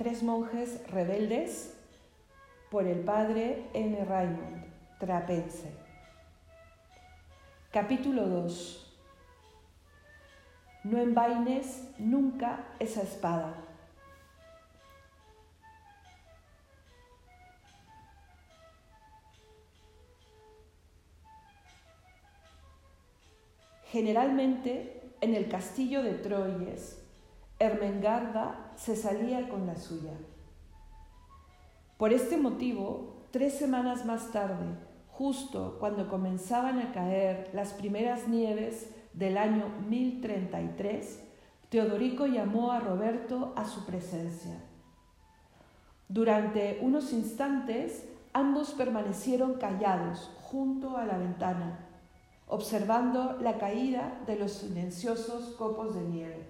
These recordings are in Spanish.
Tres monjes rebeldes por el padre N. Raymond, trapense. Capítulo 2. No envaines nunca esa espada. Generalmente en el castillo de Troyes Ermengarda se salía con la suya. Por este motivo, tres semanas más tarde, justo cuando comenzaban a caer las primeras nieves del año 1033, Teodorico llamó a Roberto a su presencia. Durante unos instantes, ambos permanecieron callados junto a la ventana, observando la caída de los silenciosos copos de nieve.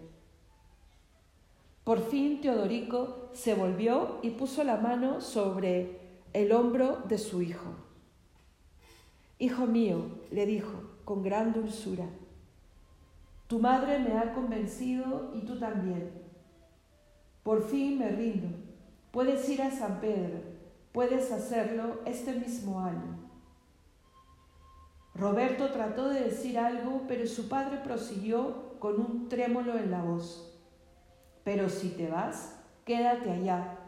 Por fin Teodorico se volvió y puso la mano sobre el hombro de su hijo. Hijo mío, le dijo con gran dulzura, tu madre me ha convencido y tú también. Por fin me rindo. Puedes ir a San Pedro, puedes hacerlo este mismo año. Roberto trató de decir algo, pero su padre prosiguió con un trémolo en la voz. Pero si te vas, quédate allá.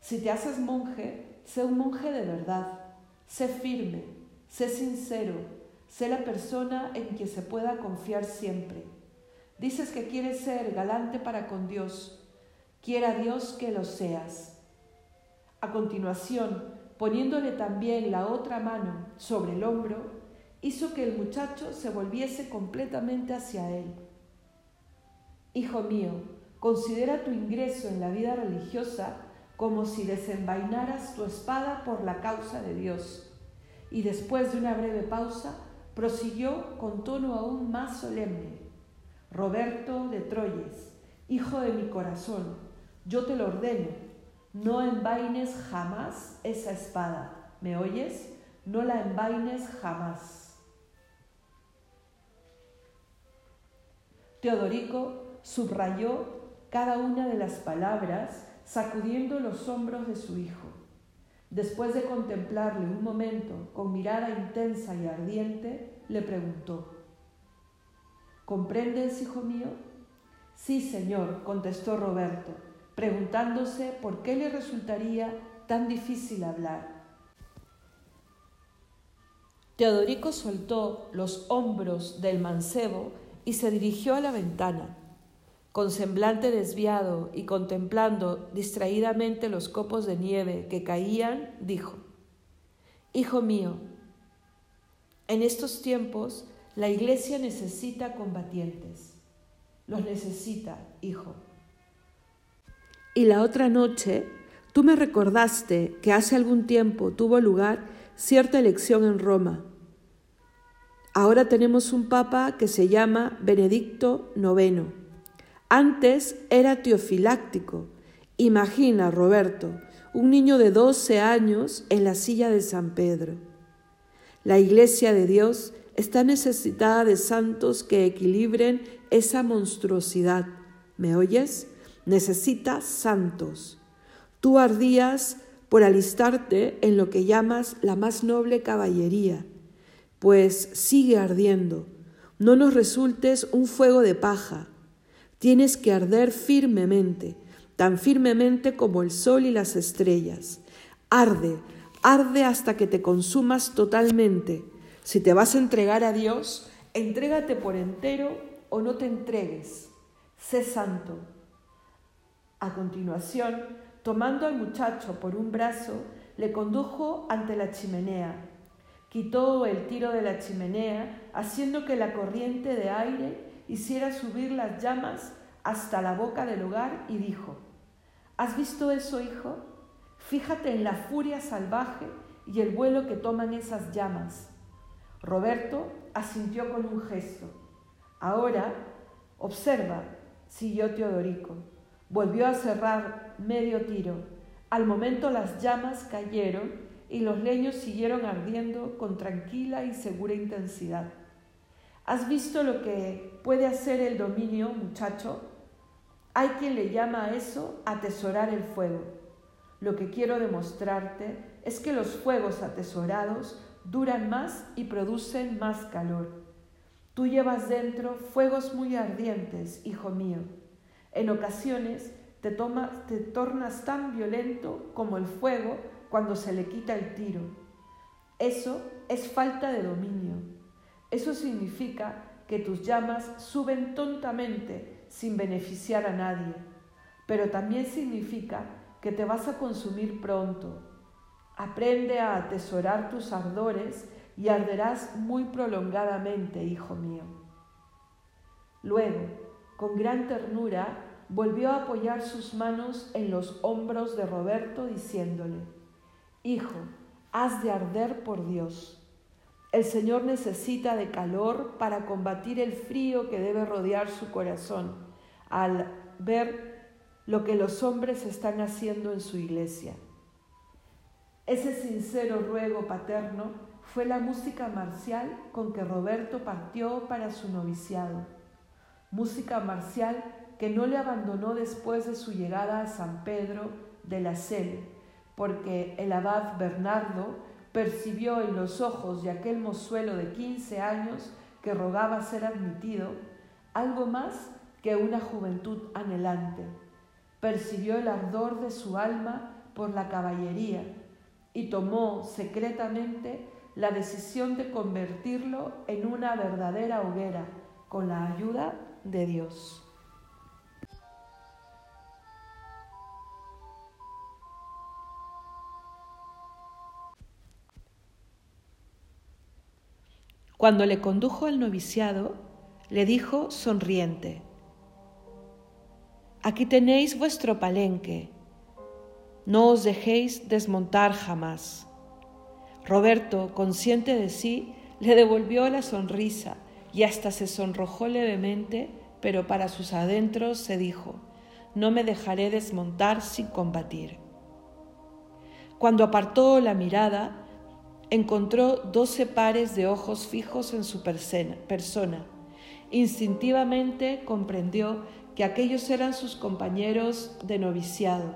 Si te haces monje, sé un monje de verdad. Sé firme, sé sincero, sé la persona en quien se pueda confiar siempre. Dices que quieres ser galante para con Dios. Quiera Dios que lo seas. A continuación, poniéndole también la otra mano sobre el hombro, hizo que el muchacho se volviese completamente hacia él. Hijo mío, Considera tu ingreso en la vida religiosa como si desenvainaras tu espada por la causa de Dios. Y después de una breve pausa, prosiguió con tono aún más solemne. Roberto de Troyes, hijo de mi corazón, yo te lo ordeno, no envaines jamás esa espada. ¿Me oyes? No la envaines jamás. Teodorico subrayó cada una de las palabras sacudiendo los hombros de su hijo. Después de contemplarle un momento con mirada intensa y ardiente, le preguntó, ¿Comprendes, hijo mío? Sí, señor, contestó Roberto, preguntándose por qué le resultaría tan difícil hablar. Teodorico soltó los hombros del mancebo y se dirigió a la ventana con semblante desviado y contemplando distraídamente los copos de nieve que caían, dijo, Hijo mío, en estos tiempos la iglesia necesita combatientes. Los necesita, hijo. Y la otra noche tú me recordaste que hace algún tiempo tuvo lugar cierta elección en Roma. Ahora tenemos un papa que se llama Benedicto IX antes era teofiláctico. Imagina, Roberto, un niño de 12 años en la silla de San Pedro. La Iglesia de Dios está necesitada de santos que equilibren esa monstruosidad. ¿Me oyes? Necesita santos. Tú ardías por alistarte en lo que llamas la más noble caballería, pues sigue ardiendo. No nos resultes un fuego de paja, Tienes que arder firmemente, tan firmemente como el sol y las estrellas. Arde, arde hasta que te consumas totalmente. Si te vas a entregar a Dios, entrégate por entero o no te entregues. Sé santo. A continuación, tomando al muchacho por un brazo, le condujo ante la chimenea. Quitó el tiro de la chimenea, haciendo que la corriente de aire hiciera subir las llamas hasta la boca del hogar y dijo, ¿Has visto eso, hijo? Fíjate en la furia salvaje y el vuelo que toman esas llamas. Roberto asintió con un gesto. Ahora, observa, siguió Teodorico. Volvió a cerrar medio tiro. Al momento las llamas cayeron y los leños siguieron ardiendo con tranquila y segura intensidad. ¿Has visto lo que puede hacer el dominio, muchacho? Hay quien le llama a eso atesorar el fuego. Lo que quiero demostrarte es que los fuegos atesorados duran más y producen más calor. Tú llevas dentro fuegos muy ardientes, hijo mío. En ocasiones te, te tornas tan violento como el fuego cuando se le quita el tiro. Eso es falta de dominio. Eso significa que tus llamas suben tontamente sin beneficiar a nadie, pero también significa que te vas a consumir pronto. Aprende a atesorar tus ardores y arderás muy prolongadamente, hijo mío. Luego, con gran ternura, volvió a apoyar sus manos en los hombros de Roberto, diciéndole, Hijo, has de arder por Dios. El Señor necesita de calor para combatir el frío que debe rodear su corazón al ver lo que los hombres están haciendo en su iglesia. Ese sincero ruego paterno fue la música marcial con que Roberto partió para su noviciado. Música marcial que no le abandonó después de su llegada a San Pedro de la Selle, porque el abad Bernardo percibió en los ojos de aquel mozuelo de quince años que rogaba ser admitido algo más que una juventud anhelante. Percibió el ardor de su alma por la caballería y tomó secretamente la decisión de convertirlo en una verdadera hoguera con la ayuda de Dios. Cuando le condujo al noviciado, le dijo sonriente, Aquí tenéis vuestro palenque, no os dejéis desmontar jamás. Roberto, consciente de sí, le devolvió la sonrisa y hasta se sonrojó levemente, pero para sus adentros se dijo, no me dejaré desmontar sin combatir. Cuando apartó la mirada, encontró doce pares de ojos fijos en su persona. Instintivamente comprendió que aquellos eran sus compañeros de noviciado.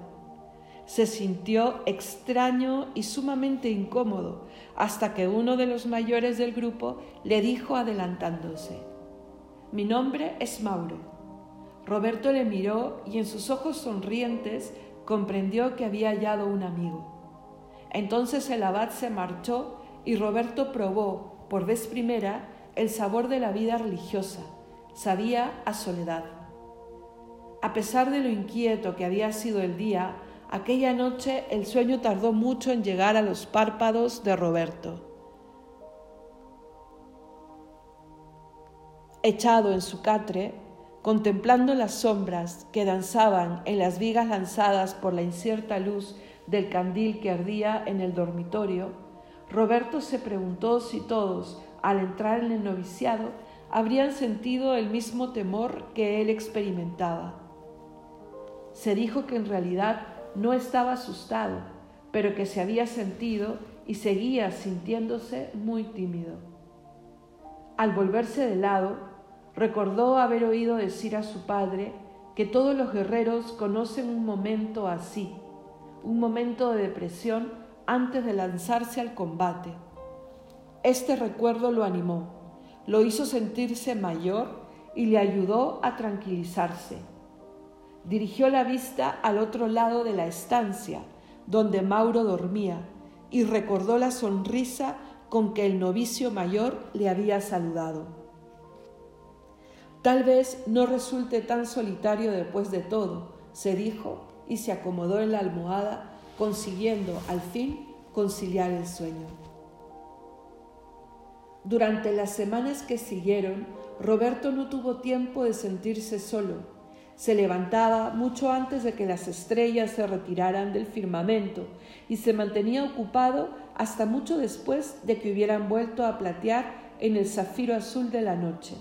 Se sintió extraño y sumamente incómodo hasta que uno de los mayores del grupo le dijo adelantándose, Mi nombre es Mauro. Roberto le miró y en sus ojos sonrientes comprendió que había hallado un amigo. Entonces el abad se marchó y Roberto probó, por vez primera, el sabor de la vida religiosa. Sabía a soledad. A pesar de lo inquieto que había sido el día, aquella noche el sueño tardó mucho en llegar a los párpados de Roberto. Echado en su catre, contemplando las sombras que danzaban en las vigas lanzadas por la incierta luz del candil que ardía en el dormitorio, Roberto se preguntó si todos, al entrar en el noviciado, habrían sentido el mismo temor que él experimentaba. Se dijo que en realidad no estaba asustado, pero que se había sentido y seguía sintiéndose muy tímido. Al volverse de lado, recordó haber oído decir a su padre que todos los guerreros conocen un momento así, un momento de depresión antes de lanzarse al combate. Este recuerdo lo animó, lo hizo sentirse mayor y le ayudó a tranquilizarse. Dirigió la vista al otro lado de la estancia, donde Mauro dormía, y recordó la sonrisa con que el novicio mayor le había saludado. Tal vez no resulte tan solitario después de todo, se dijo y se acomodó en la almohada, consiguiendo al fin conciliar el sueño. Durante las semanas que siguieron, Roberto no tuvo tiempo de sentirse solo. Se levantaba mucho antes de que las estrellas se retiraran del firmamento y se mantenía ocupado hasta mucho después de que hubieran vuelto a platear en el zafiro azul de la noche.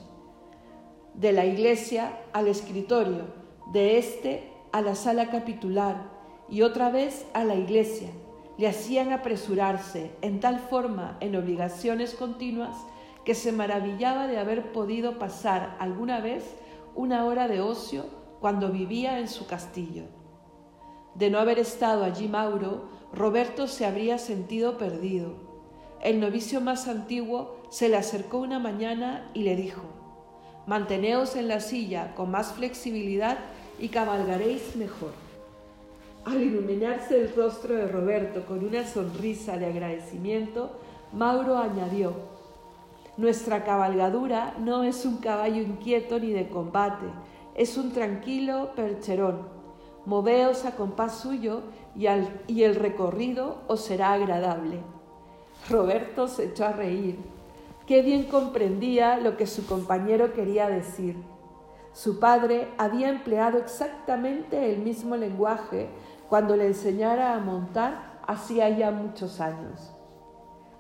De la iglesia al escritorio, de este a la sala capitular y otra vez a la iglesia. Le hacían apresurarse en tal forma en obligaciones continuas que se maravillaba de haber podido pasar alguna vez una hora de ocio cuando vivía en su castillo. De no haber estado allí Mauro, Roberto se habría sentido perdido. El novicio más antiguo se le acercó una mañana y le dijo, Manteneos en la silla con más flexibilidad y cabalgaréis mejor. Al iluminarse el rostro de Roberto con una sonrisa de agradecimiento, Mauro añadió, Nuestra cabalgadura no es un caballo inquieto ni de combate, es un tranquilo percherón. Moveos a compás suyo y, el recorrido os será agradable. Roberto se echó a reír. Qué bien comprendía lo que su compañero quería decir. Su padre había empleado exactamente el mismo lenguaje cuando le enseñara a montar hacía ya muchos años.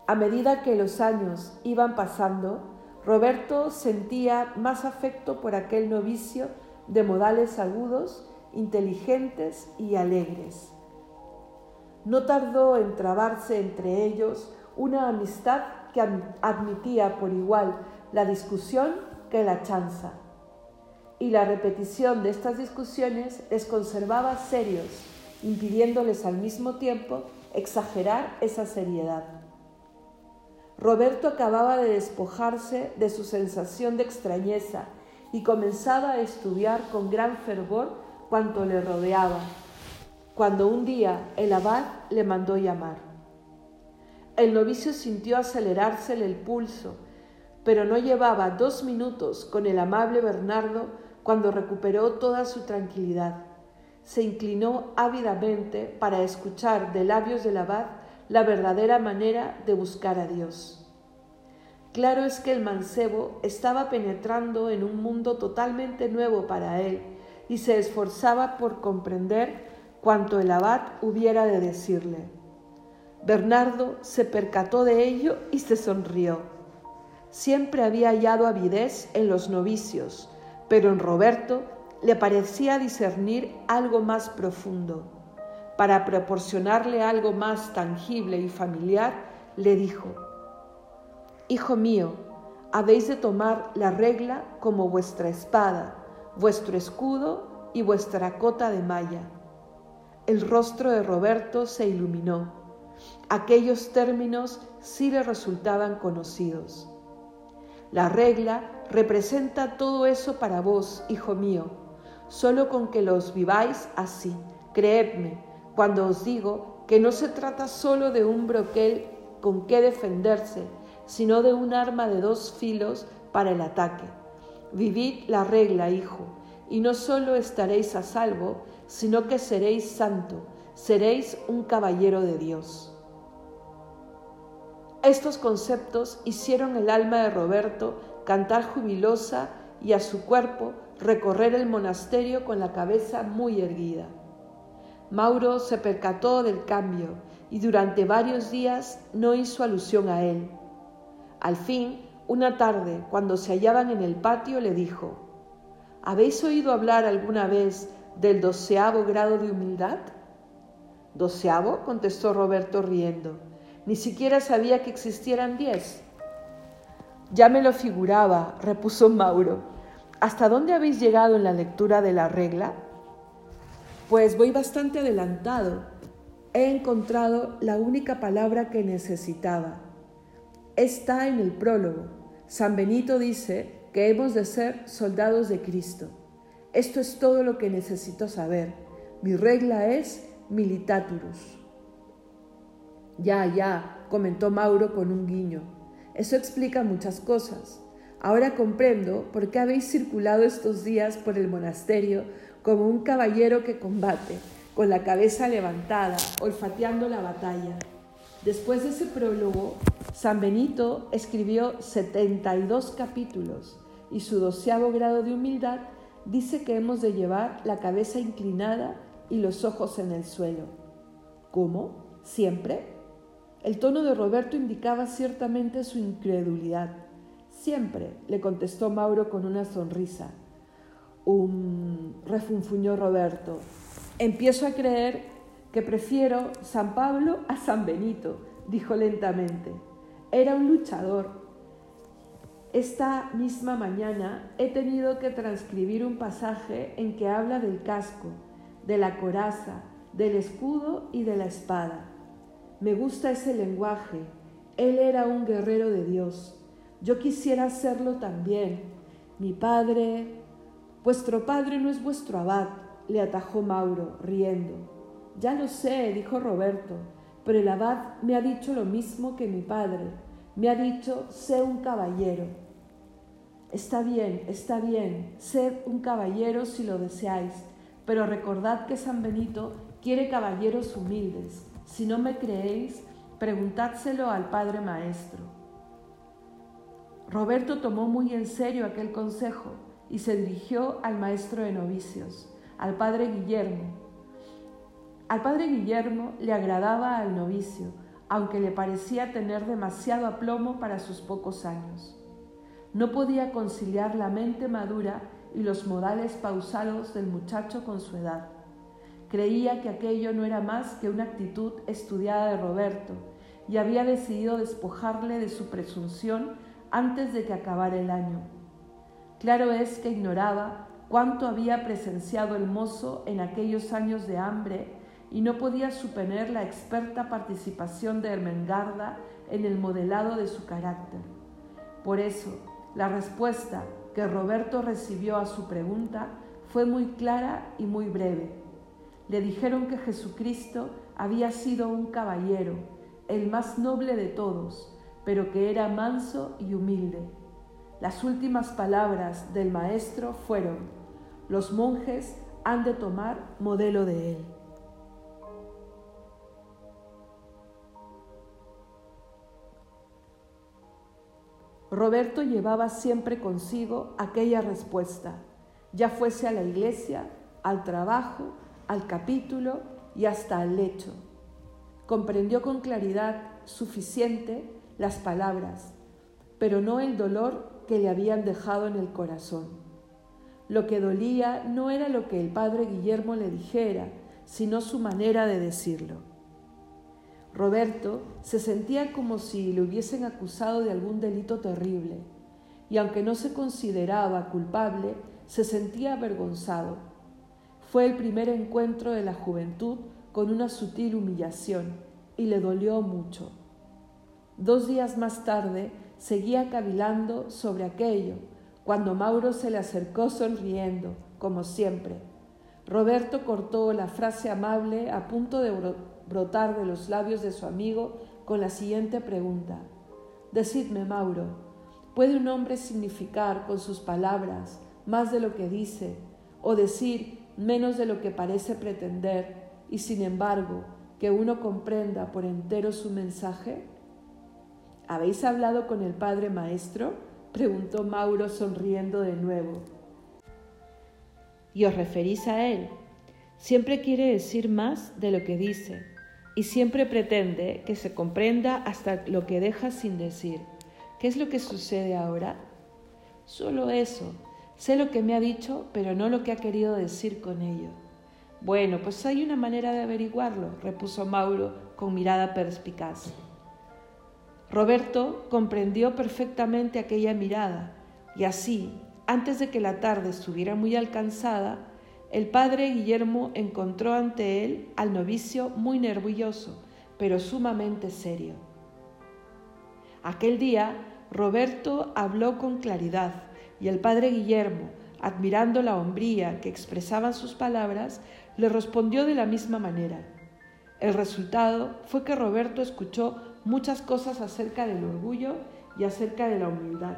A medida que los años iban pasando, Roberto sentía más afecto por aquel novicio de modales agudos, inteligentes y alegres. No tardó en trabarse entre ellos una amistad que admitía por igual la discusión que la chanza. Y la repetición de estas discusiones les conservaba serios, impidiéndoles al mismo tiempo exagerar esa seriedad. Roberto acababa de despojarse de su sensación de extrañeza y comenzaba a estudiar con gran fervor cuanto le rodeaba, cuando un día el abad le mandó llamar. El novicio sintió acelerársele el pulso, pero no llevaba dos minutos con el amable Bernardo cuando recuperó toda su tranquilidad. Se inclinó ávidamente para escuchar de labios del abad la verdadera manera de buscar a Dios. Claro es que el mancebo estaba penetrando en un mundo totalmente nuevo para él y se esforzaba por comprender cuanto el abad hubiera de decirle. Bernardo se percató de ello y se sonrió. Siempre había hallado avidez en los novicios, pero en Roberto le parecía discernir algo más profundo. Para proporcionarle algo más tangible y familiar, le dijo, Hijo mío, habéis de tomar la regla como vuestra espada, vuestro escudo y vuestra cota de malla. El rostro de Roberto se iluminó. Aquellos términos sí le resultaban conocidos. La regla representa todo eso para vos, hijo mío, solo con que los viváis así. Creedme cuando os digo que no se trata solo de un broquel con que defenderse, sino de un arma de dos filos para el ataque. Vivid la regla, hijo, y no solo estaréis a salvo, sino que seréis santo, seréis un caballero de Dios. Estos conceptos hicieron el alma de Roberto cantar jubilosa y a su cuerpo recorrer el monasterio con la cabeza muy erguida. Mauro se percató del cambio y durante varios días no hizo alusión a él. Al fin, una tarde, cuando se hallaban en el patio, le dijo, ¿Habéis oído hablar alguna vez del doceavo grado de humildad? ¿Doceavo? contestó Roberto riendo. Ni siquiera sabía que existieran diez. Ya me lo figuraba, repuso Mauro. ¿Hasta dónde habéis llegado en la lectura de la regla? Pues voy bastante adelantado. He encontrado la única palabra que necesitaba está en el prólogo. San Benito dice que hemos de ser soldados de Cristo. Esto es todo lo que necesito saber. Mi regla es militaturus. Ya, ya, comentó Mauro con un guiño. Eso explica muchas cosas. Ahora comprendo por qué habéis circulado estos días por el monasterio como un caballero que combate, con la cabeza levantada, olfateando la batalla. Después de ese prólogo, San Benito escribió 72 capítulos y su doceavo grado de humildad dice que hemos de llevar la cabeza inclinada y los ojos en el suelo. ¿Cómo? ¿Siempre? El tono de Roberto indicaba ciertamente su incredulidad. Siempre, le contestó Mauro con una sonrisa. Um, refunfuñó Roberto. Empiezo a creer que prefiero San Pablo a San Benito, dijo lentamente. Era un luchador. esta misma mañana he tenido que transcribir un pasaje en que habla del casco, de la coraza, del escudo y de la espada. Me gusta ese lenguaje. Él era un guerrero de Dios. Yo quisiera serlo también. Mi padre... Vuestro padre no es vuestro abad, le atajó Mauro, riendo. Ya lo sé, dijo Roberto, pero el abad me ha dicho lo mismo que mi padre. Me ha dicho, sé un caballero. Está bien, está bien, sed un caballero si lo deseáis, pero recordad que San Benito quiere caballeros humildes. Si no me creéis, preguntádselo al Padre Maestro. Roberto tomó muy en serio aquel consejo y se dirigió al maestro de novicios, al Padre Guillermo. Al Padre Guillermo le agradaba al novicio, aunque le parecía tener demasiado aplomo para sus pocos años. No podía conciliar la mente madura y los modales pausados del muchacho con su edad. Creía que aquello no era más que una actitud estudiada de Roberto y había decidido despojarle de su presunción antes de que acabara el año. Claro es que ignoraba cuánto había presenciado el mozo en aquellos años de hambre y no podía suponer la experta participación de Ermengarda en el modelado de su carácter. Por eso, la respuesta que Roberto recibió a su pregunta fue muy clara y muy breve. Le dijeron que Jesucristo había sido un caballero, el más noble de todos, pero que era manso y humilde. Las últimas palabras del maestro fueron, los monjes han de tomar modelo de él. Roberto llevaba siempre consigo aquella respuesta, ya fuese a la iglesia, al trabajo, al capítulo y hasta al lecho. Comprendió con claridad suficiente las palabras, pero no el dolor que le habían dejado en el corazón. Lo que dolía no era lo que el padre Guillermo le dijera, sino su manera de decirlo. Roberto se sentía como si le hubiesen acusado de algún delito terrible, y aunque no se consideraba culpable, se sentía avergonzado. Fue el primer encuentro de la juventud con una sutil humillación, y le dolió mucho. Dos días más tarde seguía cavilando sobre aquello, cuando Mauro se le acercó sonriendo, como siempre. Roberto cortó la frase amable a punto de brotar de los labios de su amigo con la siguiente pregunta. Decidme, Mauro, ¿puede un hombre significar con sus palabras más de lo que dice o decir menos de lo que parece pretender y sin embargo que uno comprenda por entero su mensaje? ¿Habéis hablado con el Padre Maestro? preguntó Mauro sonriendo de nuevo. ¿Y os referís a él? Siempre quiere decir más de lo que dice y siempre pretende que se comprenda hasta lo que deja sin decir. ¿Qué es lo que sucede ahora? Solo eso. Sé lo que me ha dicho, pero no lo que ha querido decir con ello. Bueno, pues hay una manera de averiguarlo, repuso Mauro con mirada perspicaz. Roberto comprendió perfectamente aquella mirada y así, antes de que la tarde estuviera muy alcanzada, el padre Guillermo encontró ante él al novicio muy nervioso, pero sumamente serio. Aquel día Roberto habló con claridad y el padre Guillermo, admirando la hombría que expresaban sus palabras, le respondió de la misma manera. El resultado fue que Roberto escuchó muchas cosas acerca del orgullo y acerca de la humildad.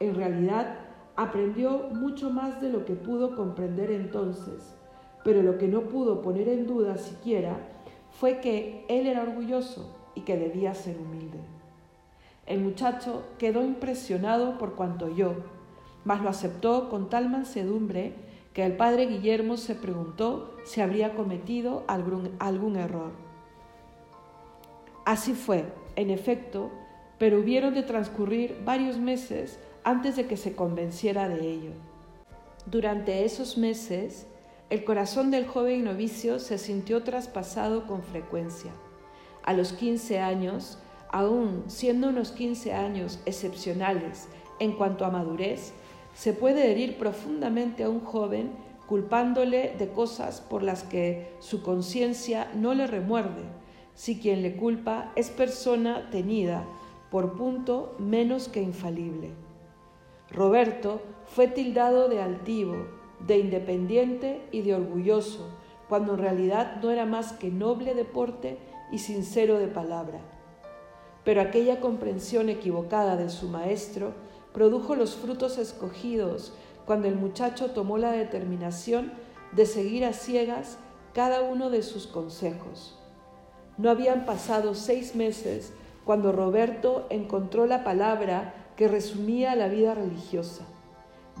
En realidad, aprendió mucho más de lo que pudo comprender entonces, pero lo que no pudo poner en duda siquiera fue que él era orgulloso y que debía ser humilde. El muchacho quedó impresionado por cuanto oyó, mas lo aceptó con tal mansedumbre que el padre Guillermo se preguntó si habría cometido algún, algún error. Así fue, en efecto, pero hubieron de transcurrir varios meses antes de que se convenciera de ello. Durante esos meses, el corazón del joven novicio se sintió traspasado con frecuencia. A los 15 años, aún siendo unos 15 años excepcionales en cuanto a madurez, se puede herir profundamente a un joven culpándole de cosas por las que su conciencia no le remuerde, si quien le culpa es persona tenida por punto menos que infalible. Roberto fue tildado de altivo, de independiente y de orgulloso, cuando en realidad no era más que noble de porte y sincero de palabra. Pero aquella comprensión equivocada de su maestro produjo los frutos escogidos cuando el muchacho tomó la determinación de seguir a ciegas cada uno de sus consejos. No habían pasado seis meses cuando Roberto encontró la palabra que resumía la vida religiosa.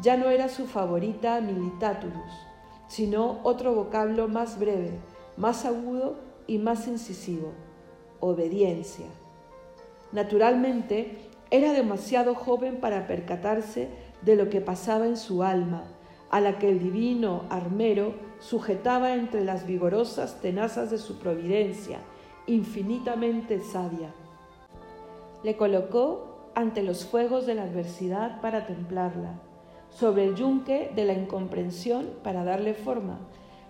Ya no era su favorita militaturus, sino otro vocablo más breve, más agudo y más incisivo, obediencia. Naturalmente, era demasiado joven para percatarse de lo que pasaba en su alma, a la que el divino armero sujetaba entre las vigorosas tenazas de su providencia, infinitamente sabia. Le colocó ante los fuegos de la adversidad para templarla, sobre el yunque de la incomprensión para darle forma,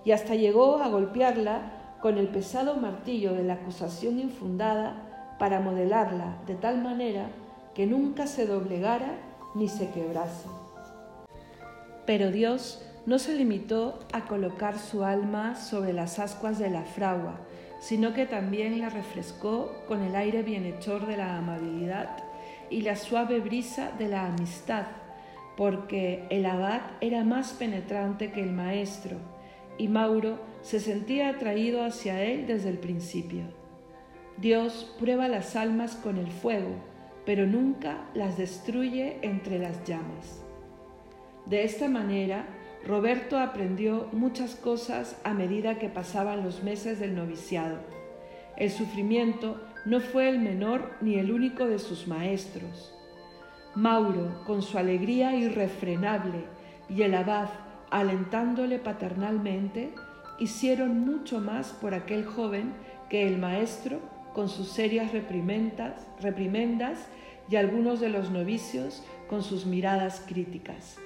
y hasta llegó a golpearla con el pesado martillo de la acusación infundada para modelarla de tal manera que nunca se doblegara ni se quebrase. Pero Dios no se limitó a colocar su alma sobre las ascuas de la fragua, sino que también la refrescó con el aire bienhechor de la amabilidad y la suave brisa de la amistad, porque el abad era más penetrante que el maestro, y Mauro se sentía atraído hacia él desde el principio. Dios prueba las almas con el fuego, pero nunca las destruye entre las llamas. De esta manera, Roberto aprendió muchas cosas a medida que pasaban los meses del noviciado. El sufrimiento no fue el menor ni el único de sus maestros. Mauro, con su alegría irrefrenable, y el abad, alentándole paternalmente, hicieron mucho más por aquel joven que el maestro con sus serias reprimendas, reprimendas y algunos de los novicios con sus miradas críticas.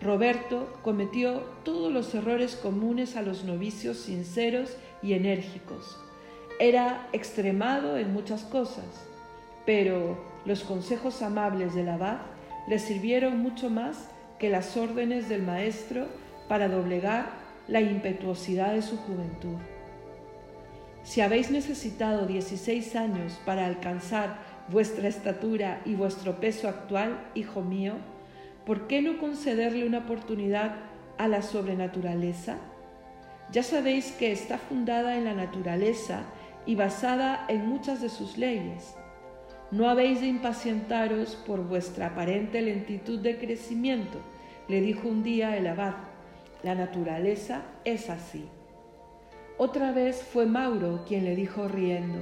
Roberto cometió todos los errores comunes a los novicios sinceros y enérgicos. Era extremado en muchas cosas, pero los consejos amables del abad le sirvieron mucho más que las órdenes del maestro para doblegar la impetuosidad de su juventud. Si habéis necesitado 16 años para alcanzar vuestra estatura y vuestro peso actual, hijo mío, ¿por qué no concederle una oportunidad a la sobrenaturaleza? Ya sabéis que está fundada en la naturaleza y basada en muchas de sus leyes. No habéis de impacientaros por vuestra aparente lentitud de crecimiento, le dijo un día el abad. La naturaleza es así. Otra vez fue Mauro quien le dijo riendo,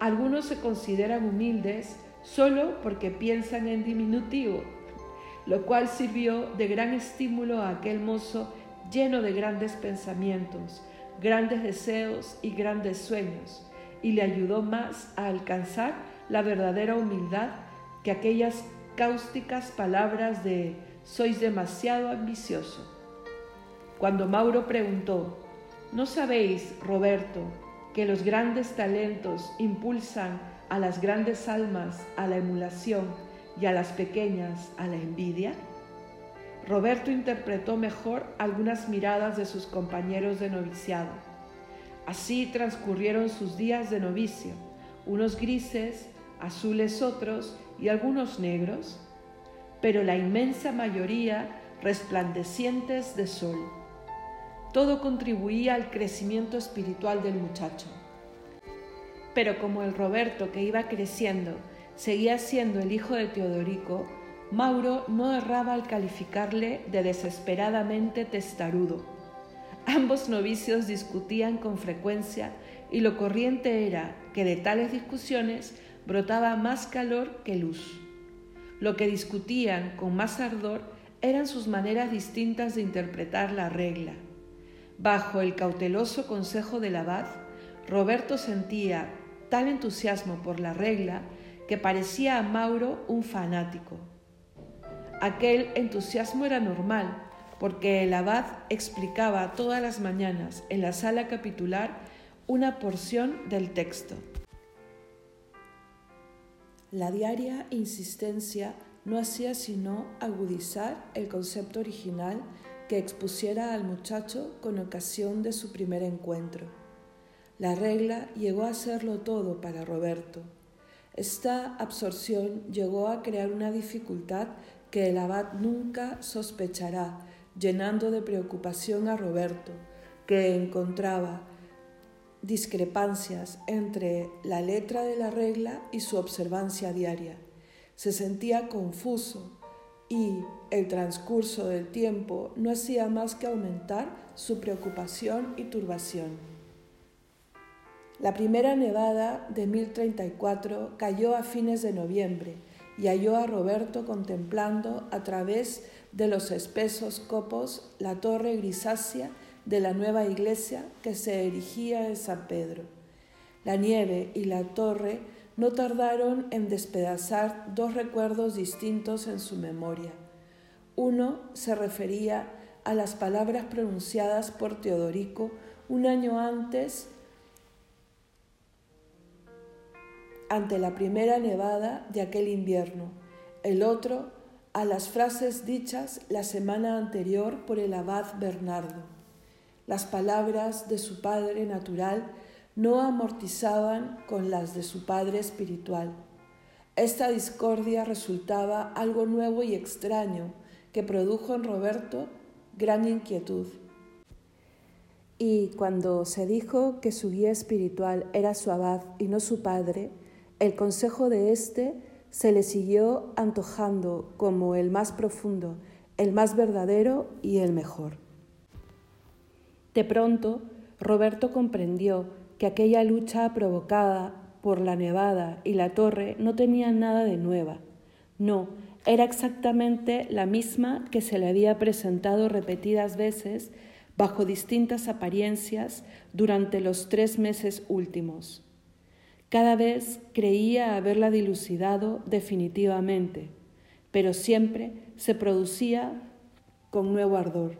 algunos se consideran humildes solo porque piensan en diminutivo, lo cual sirvió de gran estímulo a aquel mozo lleno de grandes pensamientos, grandes deseos y grandes sueños, y le ayudó más a alcanzar la verdadera humildad que aquellas cáusticas palabras de sois demasiado ambicioso. Cuando Mauro preguntó, ¿No sabéis, Roberto, que los grandes talentos impulsan a las grandes almas a la emulación y a las pequeñas a la envidia? Roberto interpretó mejor algunas miradas de sus compañeros de noviciado. Así transcurrieron sus días de novicio, unos grises, azules otros y algunos negros, pero la inmensa mayoría resplandecientes de sol. Todo contribuía al crecimiento espiritual del muchacho. Pero como el Roberto que iba creciendo seguía siendo el hijo de Teodorico, Mauro no erraba al calificarle de desesperadamente testarudo. Ambos novicios discutían con frecuencia y lo corriente era que de tales discusiones brotaba más calor que luz. Lo que discutían con más ardor eran sus maneras distintas de interpretar la regla. Bajo el cauteloso consejo del abad, Roberto sentía tal entusiasmo por la regla que parecía a Mauro un fanático. Aquel entusiasmo era normal, porque el abad explicaba todas las mañanas en la sala capitular una porción del texto. La diaria insistencia no hacía sino agudizar el concepto original que expusiera al muchacho con ocasión de su primer encuentro. La regla llegó a serlo todo para Roberto. Esta absorción llegó a crear una dificultad que el abad nunca sospechará, llenando de preocupación a Roberto, que encontraba discrepancias entre la letra de la regla y su observancia diaria. Se sentía confuso y el transcurso del tiempo no hacía más que aumentar su preocupación y turbación. La primera nevada de 1034 cayó a fines de noviembre y halló a Roberto contemplando a través de los espesos copos la torre grisácea de la nueva iglesia que se erigía en San Pedro. La nieve y la torre no tardaron en despedazar dos recuerdos distintos en su memoria. Uno se refería a las palabras pronunciadas por Teodorico un año antes ante la primera nevada de aquel invierno. El otro a las frases dichas la semana anterior por el abad Bernardo. Las palabras de su padre natural no amortizaban con las de su padre espiritual. Esta discordia resultaba algo nuevo y extraño que produjo en Roberto gran inquietud. Y cuando se dijo que su guía espiritual era su abad y no su padre, el consejo de éste se le siguió antojando como el más profundo, el más verdadero y el mejor. De pronto, Roberto comprendió que aquella lucha provocada por la nevada y la torre no tenía nada de nueva. No, era exactamente la misma que se le había presentado repetidas veces bajo distintas apariencias durante los tres meses últimos. Cada vez creía haberla dilucidado definitivamente, pero siempre se producía con nuevo ardor.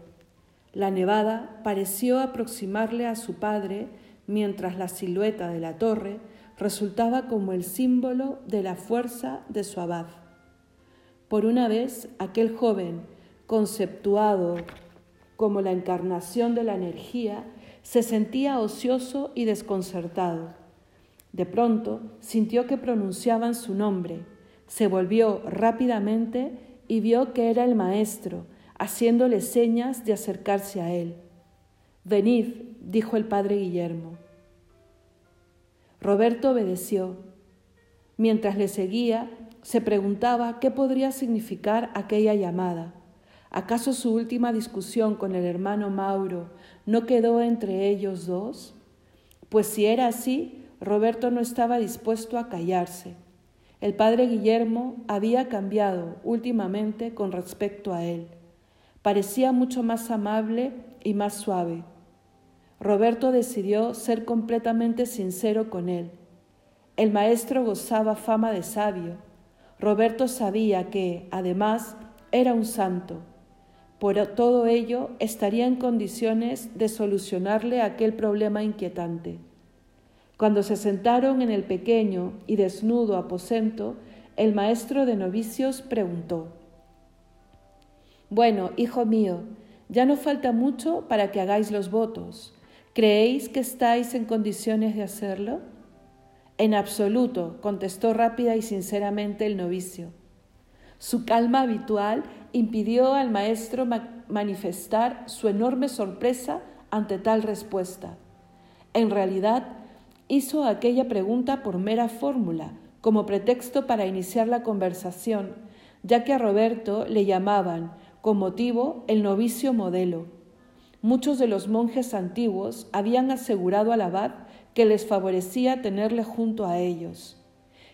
La nevada pareció aproximarle a su padre mientras la silueta de la torre resultaba como el símbolo de la fuerza de su abad. Por una vez, aquel joven, conceptuado como la encarnación de la energía, se sentía ocioso y desconcertado. De pronto sintió que pronunciaban su nombre, se volvió rápidamente y vio que era el maestro, haciéndole señas de acercarse a él. Venid, dijo el padre Guillermo. Roberto obedeció. Mientras le seguía, se preguntaba qué podría significar aquella llamada. ¿Acaso su última discusión con el hermano Mauro no quedó entre ellos dos? Pues si era así, Roberto no estaba dispuesto a callarse. El padre Guillermo había cambiado últimamente con respecto a él parecía mucho más amable y más suave. Roberto decidió ser completamente sincero con él. El maestro gozaba fama de sabio. Roberto sabía que, además, era un santo. Por todo ello, estaría en condiciones de solucionarle aquel problema inquietante. Cuando se sentaron en el pequeño y desnudo aposento, el maestro de novicios preguntó, bueno, hijo mío, ya no falta mucho para que hagáis los votos. ¿Creéis que estáis en condiciones de hacerlo? En absoluto, contestó rápida y sinceramente el novicio. Su calma habitual impidió al maestro manifestar su enorme sorpresa ante tal respuesta. En realidad, hizo aquella pregunta por mera fórmula, como pretexto para iniciar la conversación, ya que a Roberto le llamaban con motivo el novicio modelo. Muchos de los monjes antiguos habían asegurado al abad que les favorecía tenerle junto a ellos.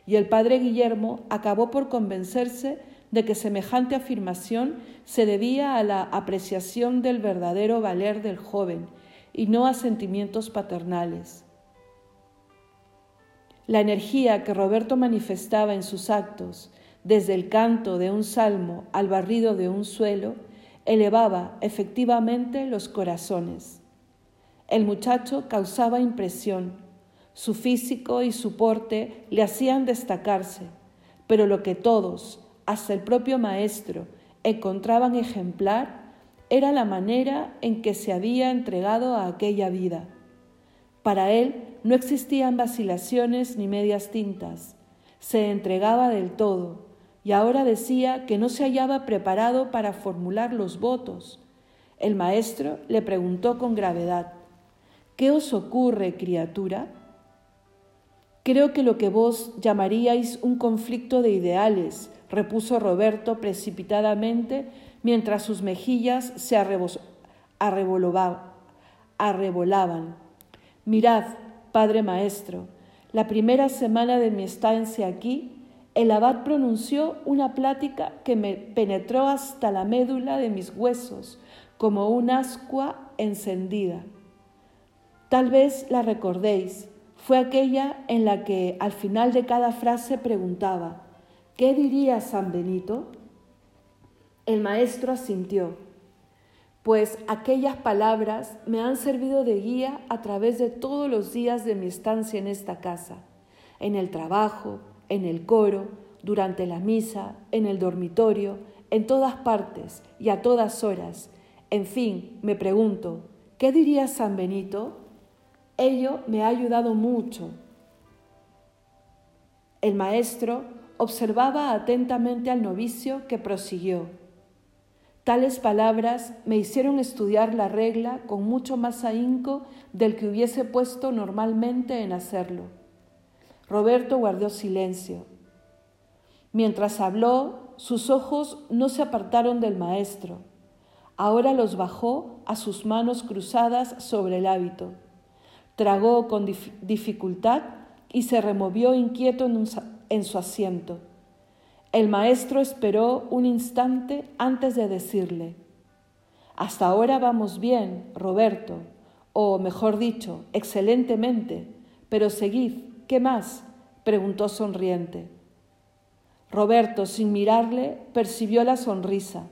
Y el padre Guillermo acabó por convencerse de que semejante afirmación se debía a la apreciación del verdadero valer del joven y no a sentimientos paternales. La energía que Roberto manifestaba en sus actos, desde el canto de un salmo al barrido de un suelo, elevaba efectivamente los corazones. El muchacho causaba impresión, su físico y su porte le hacían destacarse, pero lo que todos, hasta el propio maestro, encontraban ejemplar era la manera en que se había entregado a aquella vida. Para él no existían vacilaciones ni medias tintas, se entregaba del todo, y ahora decía que no se hallaba preparado para formular los votos. El maestro le preguntó con gravedad, ¿Qué os ocurre, criatura? Creo que lo que vos llamaríais un conflicto de ideales, repuso Roberto precipitadamente mientras sus mejillas se arrebolaban. Mirad, Padre Maestro, la primera semana de mi estancia aquí, el abad pronunció una plática que me penetró hasta la médula de mis huesos como un ascua encendida. Tal vez la recordéis, fue aquella en la que al final de cada frase preguntaba, ¿qué diría San Benito? El maestro asintió, pues aquellas palabras me han servido de guía a través de todos los días de mi estancia en esta casa, en el trabajo, en el coro, durante la misa, en el dormitorio, en todas partes y a todas horas. En fin, me pregunto, ¿qué diría San Benito? Ello me ha ayudado mucho. El maestro observaba atentamente al novicio que prosiguió. Tales palabras me hicieron estudiar la regla con mucho más ahínco del que hubiese puesto normalmente en hacerlo. Roberto guardó silencio. Mientras habló, sus ojos no se apartaron del maestro. Ahora los bajó a sus manos cruzadas sobre el hábito tragó con dificultad y se removió inquieto en, su asiento. El maestro esperó un instante antes de decirle, Hasta ahora vamos bien, Roberto, o mejor dicho, excelentemente, pero seguid, ¿qué más? preguntó sonriente. Roberto, sin mirarle, percibió la sonrisa.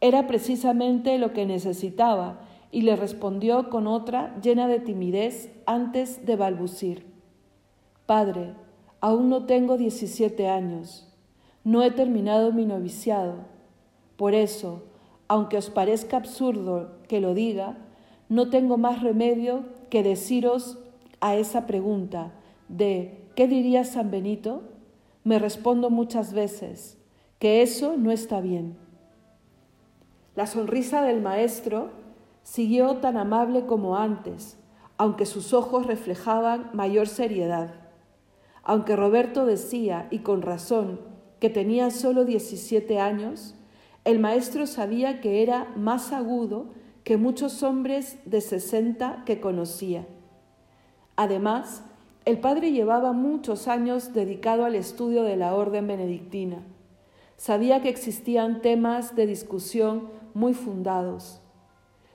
Era precisamente lo que necesitaba y le respondió con otra llena de timidez antes de balbucir. Padre, aún no tengo 17 años, no he terminado mi noviciado. Por eso, aunque os parezca absurdo que lo diga, no tengo más remedio que deciros a esa pregunta de ¿qué diría San Benito? Me respondo muchas veces que eso no está bien. La sonrisa del maestro Siguió tan amable como antes, aunque sus ojos reflejaban mayor seriedad. Aunque Roberto decía, y con razón, que tenía solo 17 años, el maestro sabía que era más agudo que muchos hombres de 60 que conocía. Además, el padre llevaba muchos años dedicado al estudio de la orden benedictina. Sabía que existían temas de discusión muy fundados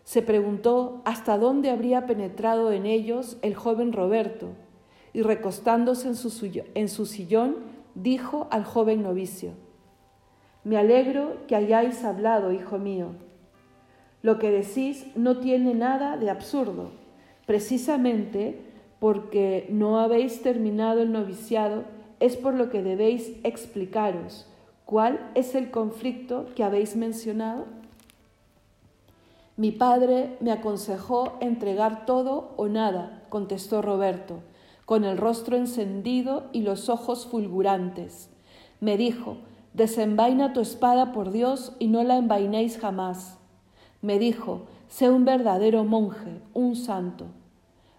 se preguntó hasta dónde habría penetrado en ellos el joven Roberto, y recostándose en su, sillón, dijo al joven novicio, Me alegro que hayáis hablado, hijo mío. Lo que decís no tiene nada de absurdo, precisamente porque no habéis terminado el noviciado, es por lo que debéis explicaros cuál es el conflicto que habéis mencionado mi padre me aconsejó entregar todo o nada, contestó Roberto, con el rostro encendido y los ojos fulgurantes. Me dijo, desenvaina tu espada por Dios y no la envainéis jamás. Me dijo, sé un verdadero monje, un santo.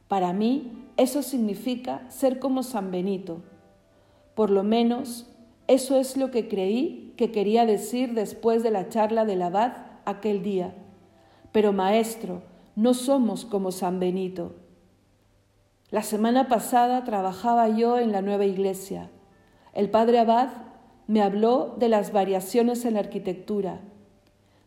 Para mí eso significa ser como San Benito. Por lo menos eso es lo que creí que quería decir después de la charla del abad aquel día. Pero maestro, no somos como San Benito. La semana pasada trabajaba yo en la nueva iglesia. El padre Abad me habló de las variaciones en la arquitectura.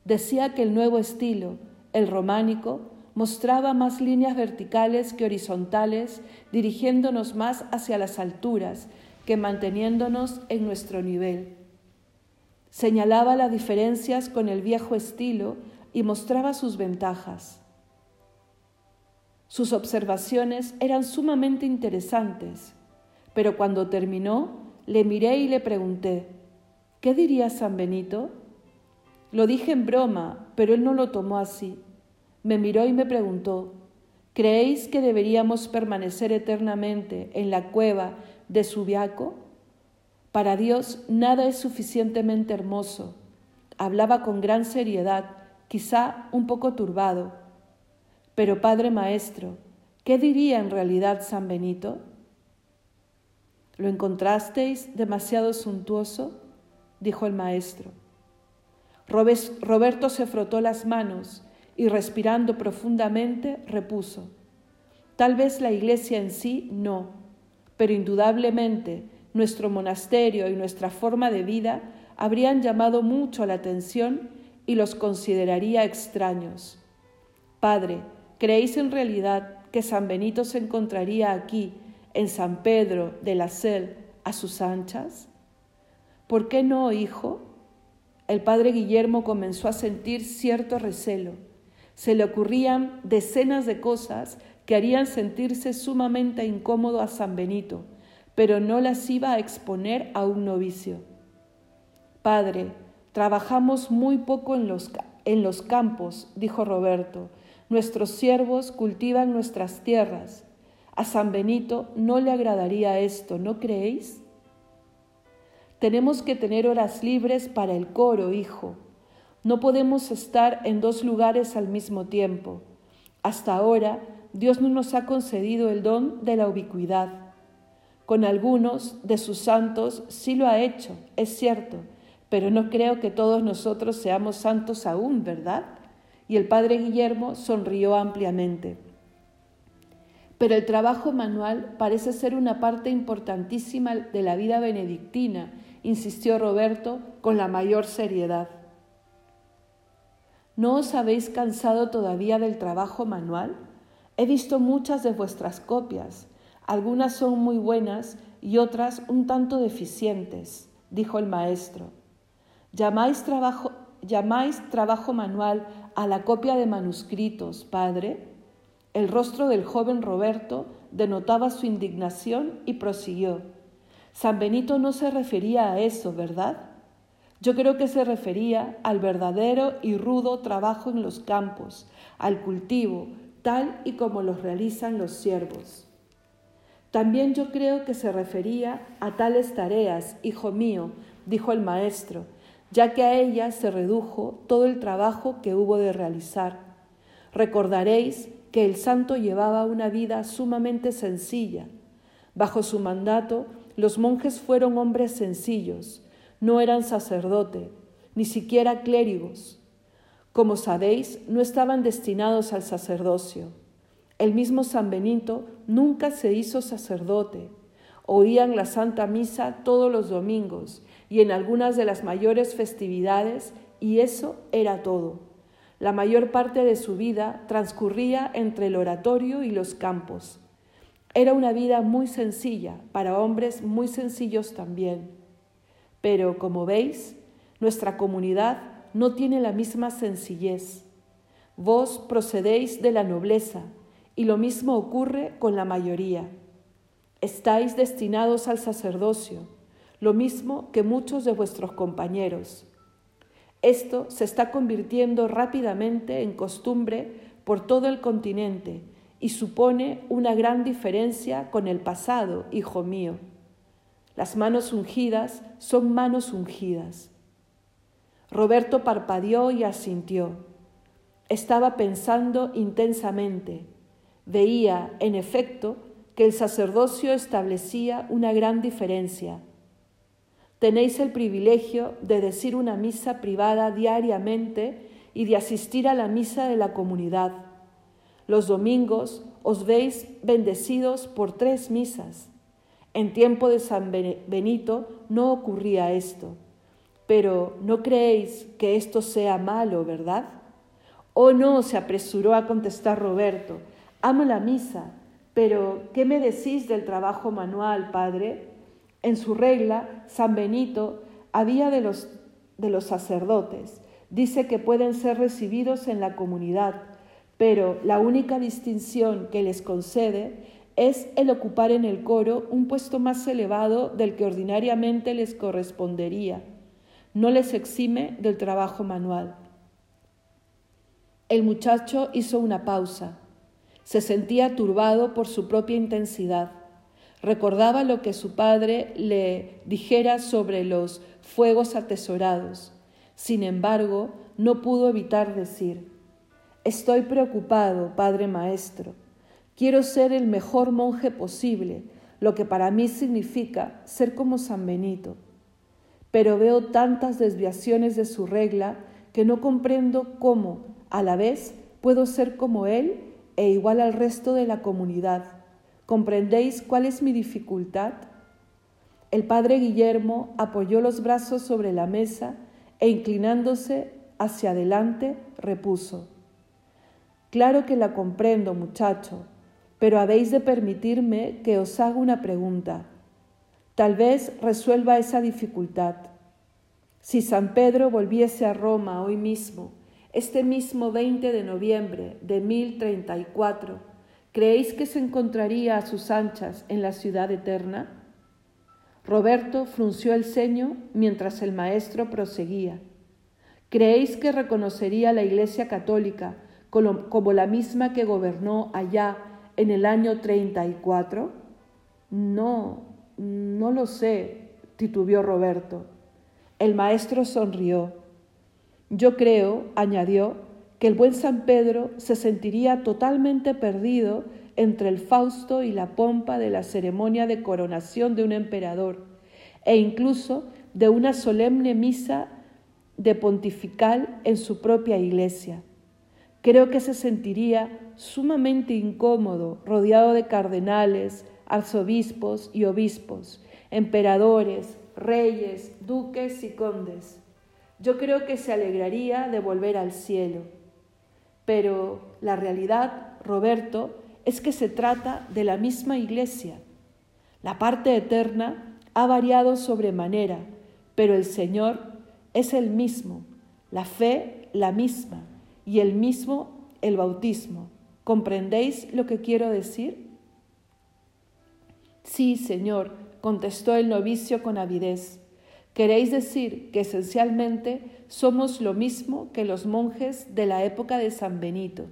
Decía que el nuevo estilo, el románico, mostraba más líneas verticales que horizontales, dirigiéndonos más hacia las alturas que manteniéndonos en nuestro nivel. Señalaba las diferencias con el viejo estilo y mostraba sus ventajas. Sus observaciones eran sumamente interesantes, pero cuando terminó, le miré y le pregunté, ¿qué diría San Benito? Lo dije en broma, pero él no lo tomó así. Me miró y me preguntó, ¿creéis que deberíamos permanecer eternamente en la cueva de Subiaco? Para Dios nada es suficientemente hermoso. Hablaba con gran seriedad, quizá un poco turbado. Pero Padre Maestro, ¿qué diría en realidad San Benito? ¿Lo encontrasteis demasiado suntuoso? dijo el maestro. Roberto se frotó las manos y respirando profundamente repuso, tal vez la iglesia en sí no, pero indudablemente nuestro monasterio y nuestra forma de vida habrían llamado mucho la atención y los consideraría extraños. Padre, ¿creéis en realidad que San Benito se encontraría aquí, en San Pedro de la Sel, a sus anchas? ¿Por qué no, hijo? el padre Guillermo comenzó a sentir cierto recelo. Se le ocurrían decenas de cosas que harían sentirse sumamente incómodo a San Benito, pero no las iba a exponer a un novicio. Padre, trabajamos muy poco en los, en los campos, dijo Roberto. Nuestros siervos cultivan nuestras tierras. A San Benito no le agradaría esto, ¿no creéis? Tenemos que tener horas libres para el coro, hijo. No podemos estar en dos lugares al mismo tiempo. Hasta ahora, Dios no nos ha concedido el don de la ubicuidad. Con algunos de sus santos sí lo ha hecho, es cierto, pero no creo que todos nosotros seamos santos aún, ¿verdad? Y el padre Guillermo sonrió ampliamente. Pero el trabajo manual parece ser una parte importantísima de la vida benedictina insistió Roberto con la mayor seriedad. ¿No os habéis cansado todavía del trabajo manual? He visto muchas de vuestras copias. Algunas son muy buenas y otras un tanto deficientes, dijo el maestro. ¿Llamáis trabajo, ¿Llamáis trabajo manual a la copia de manuscritos, padre? El rostro del joven Roberto denotaba su indignación y prosiguió. San Benito no se refería a eso, ¿verdad? Yo creo que se refería al verdadero y rudo trabajo en los campos, al cultivo, tal y como los realizan los siervos. También yo creo que se refería a tales tareas, hijo mío, dijo el maestro, ya que a ellas se redujo todo el trabajo que hubo de realizar. Recordaréis que el santo llevaba una vida sumamente sencilla. Bajo su mandato los monjes fueron hombres sencillos, no eran sacerdote, ni siquiera clérigos. Como sabéis, no estaban destinados al sacerdocio. El mismo San Benito nunca se hizo sacerdote. Oían la Santa Misa todos los domingos y en algunas de las mayores festividades, y eso era todo. La mayor parte de su vida transcurría entre el oratorio y los campos. Era una vida muy sencilla, para hombres muy sencillos también. Pero, como veis, nuestra comunidad no tiene la misma sencillez. Vos procedéis de la nobleza y lo mismo ocurre con la mayoría. Estáis destinados al sacerdocio, lo mismo que muchos de vuestros compañeros. Esto se está convirtiendo rápidamente en costumbre por todo el continente y supone una gran diferencia con el pasado, hijo mío. Las manos ungidas son manos ungidas. Roberto parpadeó y asintió. Estaba pensando intensamente. Veía, en efecto, que el sacerdocio establecía una gran diferencia. Tenéis el privilegio de decir una misa privada diariamente y de asistir a la misa de la comunidad los domingos os veis bendecidos por tres misas. En tiempo de San Benito no ocurría esto. Pero ¿no creéis que esto sea malo, verdad? Oh no, se apresuró a contestar Roberto. Amo la misa, pero ¿qué me decís del trabajo manual, padre? En su regla, San Benito había de los de los sacerdotes, dice que pueden ser recibidos en la comunidad, pero la única distinción que les concede es el ocupar en el coro un puesto más elevado del que ordinariamente les correspondería. No les exime del trabajo manual. El muchacho hizo una pausa. Se sentía turbado por su propia intensidad. Recordaba lo que su padre le dijera sobre los fuegos atesorados. Sin embargo, no pudo evitar decir, Estoy preocupado, Padre Maestro. Quiero ser el mejor monje posible, lo que para mí significa ser como San Benito. Pero veo tantas desviaciones de su regla que no comprendo cómo, a la vez, puedo ser como él e igual al resto de la comunidad. ¿Comprendéis cuál es mi dificultad? El padre Guillermo apoyó los brazos sobre la mesa e inclinándose hacia adelante repuso. Claro que la comprendo, muchacho, pero habéis de permitirme que os haga una pregunta. Tal vez resuelva esa dificultad. Si San Pedro volviese a Roma hoy mismo, este mismo 20 de noviembre de 1034, ¿creéis que se encontraría a sus anchas en la ciudad eterna? Roberto frunció el ceño mientras el maestro proseguía. ¿Creéis que reconocería la Iglesia Católica como la misma que gobernó allá en el año 34? No, no lo sé, titubeó Roberto. El maestro sonrió. Yo creo, añadió, que el buen San Pedro se sentiría totalmente perdido entre el Fausto y la pompa de la ceremonia de coronación de un emperador, e incluso de una solemne misa de pontifical en su propia iglesia. Creo que se sentiría sumamente incómodo rodeado de cardenales, arzobispos y obispos, emperadores, reyes, duques y condes. Yo creo que se alegraría de volver al cielo. Pero la realidad, Roberto, es que se trata de la misma iglesia. La parte eterna ha variado sobremanera, pero el Señor es el mismo, la fe la misma y el mismo el bautismo. ¿Comprendéis lo que quiero decir? Sí, Señor, contestó el novicio con avidez. Queréis decir que esencialmente somos lo mismo que los monjes de la época de San Benito.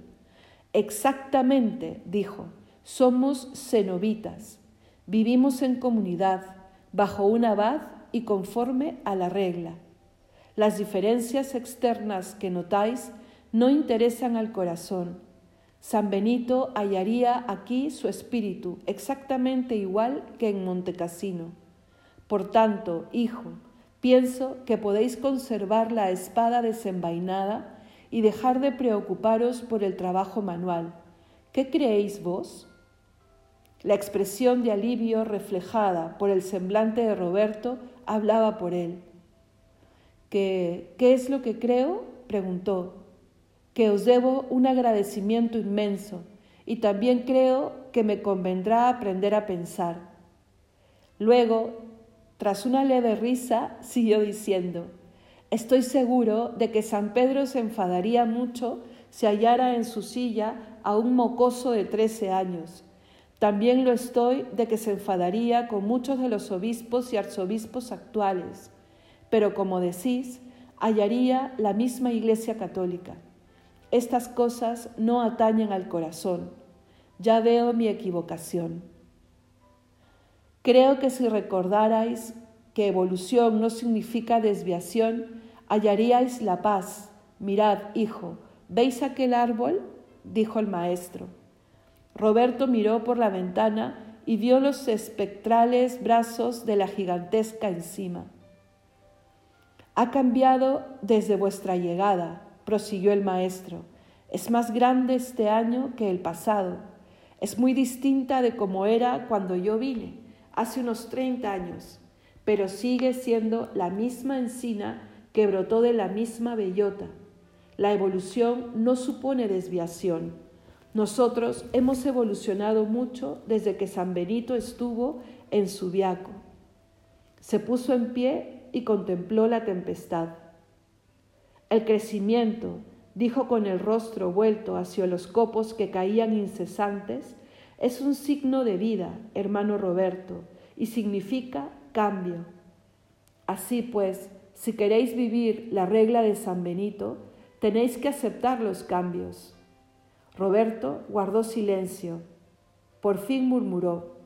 Exactamente, dijo, somos cenobitas. Vivimos en comunidad, bajo un abad y conforme a la regla. Las diferencias externas que notáis no interesan al corazón. San Benito hallaría aquí su espíritu exactamente igual que en Montecassino. Por tanto, hijo, pienso que podéis conservar la espada desenvainada y dejar de preocuparos por el trabajo manual. ¿Qué creéis vos? La expresión de alivio reflejada por el semblante de Roberto hablaba por él. ¿Qué, qué es lo que creo? preguntó. Que os debo un agradecimiento inmenso y también creo que me convendrá aprender a pensar. Luego, tras una leve risa, siguió diciendo, Estoy seguro de que San Pedro se enfadaría mucho si hallara en su silla a un mocoso de trece años. También lo estoy de que se enfadaría con muchos de los obispos y arzobispos actuales, pero como decís, hallaría la misma Iglesia Católica. Estas cosas no atañen al corazón. Ya veo mi equivocación. Creo que si recordarais que evolución no significa desviación, hallaríais la paz. Mirad, hijo, ¿veis aquel árbol? dijo el maestro. Roberto miró por la ventana y vio los espectrales brazos de la gigantesca encima. Ha cambiado desde vuestra llegada, prosiguió el maestro. Es más grande este año que el pasado. Es muy distinta de como era cuando yo vine, hace unos 30 años pero sigue siendo la misma encina que brotó de la misma bellota. La evolución no supone desviación. Nosotros hemos evolucionado mucho desde que San Benito estuvo en Subiaco. Se puso en pie y contempló la tempestad. El crecimiento, dijo con el rostro vuelto hacia los copos que caían incesantes, es un signo de vida, hermano Roberto, y significa cambio. Así pues, si queréis vivir la regla de San Benito, tenéis que aceptar los cambios. Roberto guardó silencio. Por fin murmuró.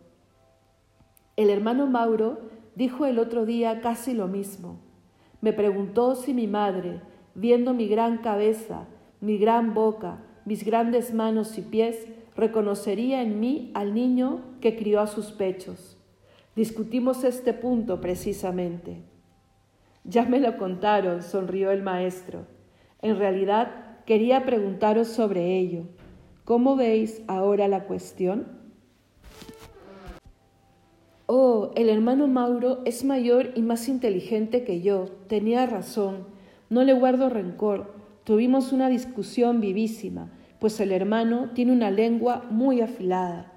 El hermano Mauro dijo el otro día casi lo mismo. Me preguntó si mi madre, viendo mi gran cabeza, mi gran boca, mis grandes manos y pies, reconocería en mí al niño que crió a sus pechos. Discutimos este punto precisamente. Ya me lo contaron, sonrió el maestro. En realidad quería preguntaros sobre ello. ¿Cómo veis ahora la cuestión? Oh, el hermano Mauro es mayor y más inteligente que yo. Tenía razón. No le guardo rencor. Tuvimos una discusión vivísima, pues el hermano tiene una lengua muy afilada.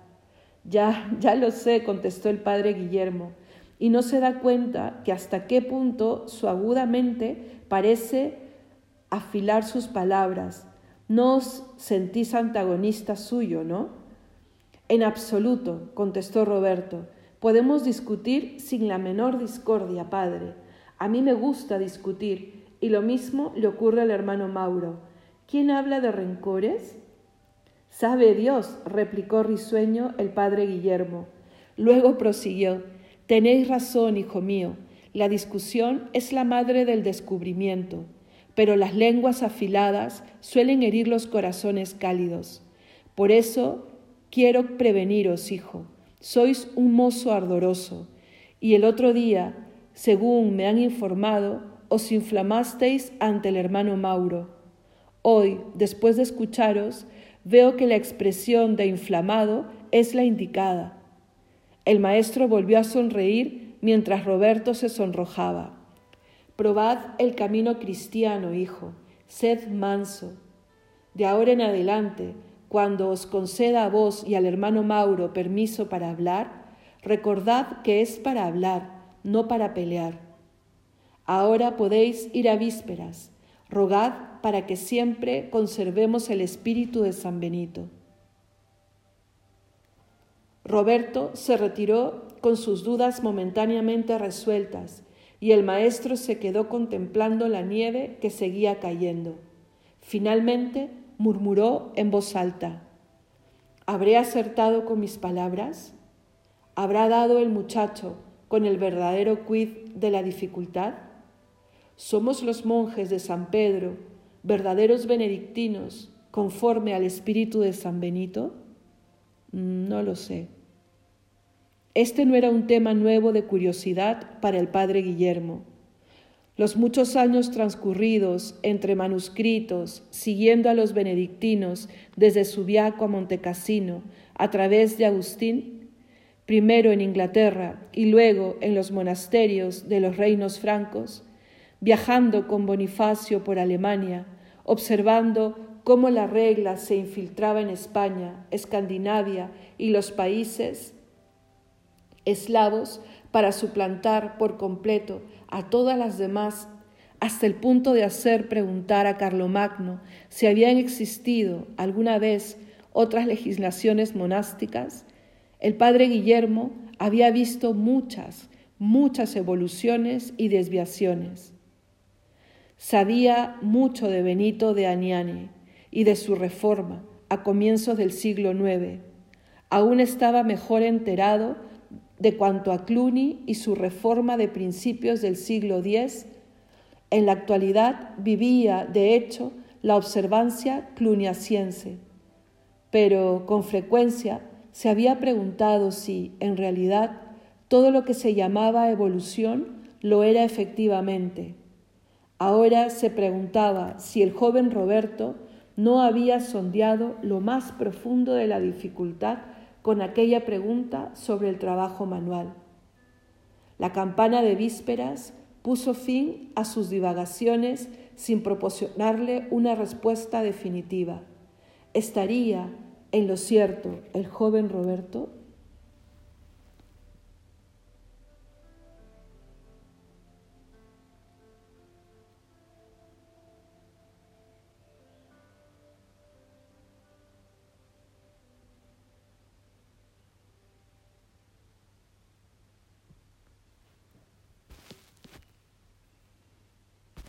Ya, ya lo sé, contestó el padre Guillermo y no se da cuenta que hasta qué punto su aguda mente parece afilar sus palabras. No os sentís antagonista suyo, ¿no? En absoluto, contestó Roberto. Podemos discutir sin la menor discordia, padre. A mí me gusta discutir, y lo mismo le ocurre al hermano Mauro. ¿Quién habla de rencores? Sabe Dios, replicó risueño el padre Guillermo. Luego prosiguió. Tenéis razón, hijo mío, la discusión es la madre del descubrimiento, pero las lenguas afiladas suelen herir los corazones cálidos. Por eso quiero preveniros, hijo, sois un mozo ardoroso, y el otro día, según me han informado, os inflamasteis ante el hermano Mauro. Hoy, después de escucharos, veo que la expresión de inflamado es la indicada el maestro volvió a sonreír mientras Roberto se sonrojaba. Probad el camino cristiano, hijo, sed manso. De ahora en adelante, cuando os conceda a vos y al hermano Mauro permiso para hablar, recordad que es para hablar, no para pelear. Ahora podéis ir a vísperas. Rogad para que siempre conservemos el espíritu de San Benito. Roberto se retiró con sus dudas momentáneamente resueltas y el maestro se quedó contemplando la nieve que seguía cayendo. Finalmente murmuró en voz alta, ¿Habré acertado con mis palabras? ¿Habrá dado el muchacho con el verdadero quid de la dificultad? ¿Somos los monjes de San Pedro, verdaderos benedictinos, conforme al espíritu de San Benito? No lo sé. Este no era un tema nuevo de curiosidad para el padre Guillermo. Los muchos años transcurridos entre manuscritos, siguiendo a los benedictinos desde Subiaco a Montecassino, a través de Agustín, primero en Inglaterra y luego en los monasterios de los reinos francos, viajando con Bonifacio por Alemania, observando cómo la regla se infiltraba en España, Escandinavia y los países eslavos para suplantar por completo a todas las demás hasta el punto de hacer preguntar a Carlomagno si habían existido alguna vez otras legislaciones monásticas, el padre Guillermo había visto muchas, muchas evoluciones y desviaciones. Sabía mucho de Benito de Aniane y de su reforma a comienzos del siglo IX. Aún estaba mejor enterado de cuanto a Cluny y su reforma de principios del siglo X, en la actualidad vivía, de hecho, la observancia cluniaciense, pero con frecuencia se había preguntado si, en realidad, todo lo que se llamaba evolución lo era efectivamente. Ahora se preguntaba si el joven Roberto no había sondeado lo más profundo de la dificultad con aquella pregunta sobre el trabajo manual. La campana de vísperas puso fin a sus divagaciones sin proporcionarle una respuesta definitiva. ¿Estaría en lo cierto el joven Roberto?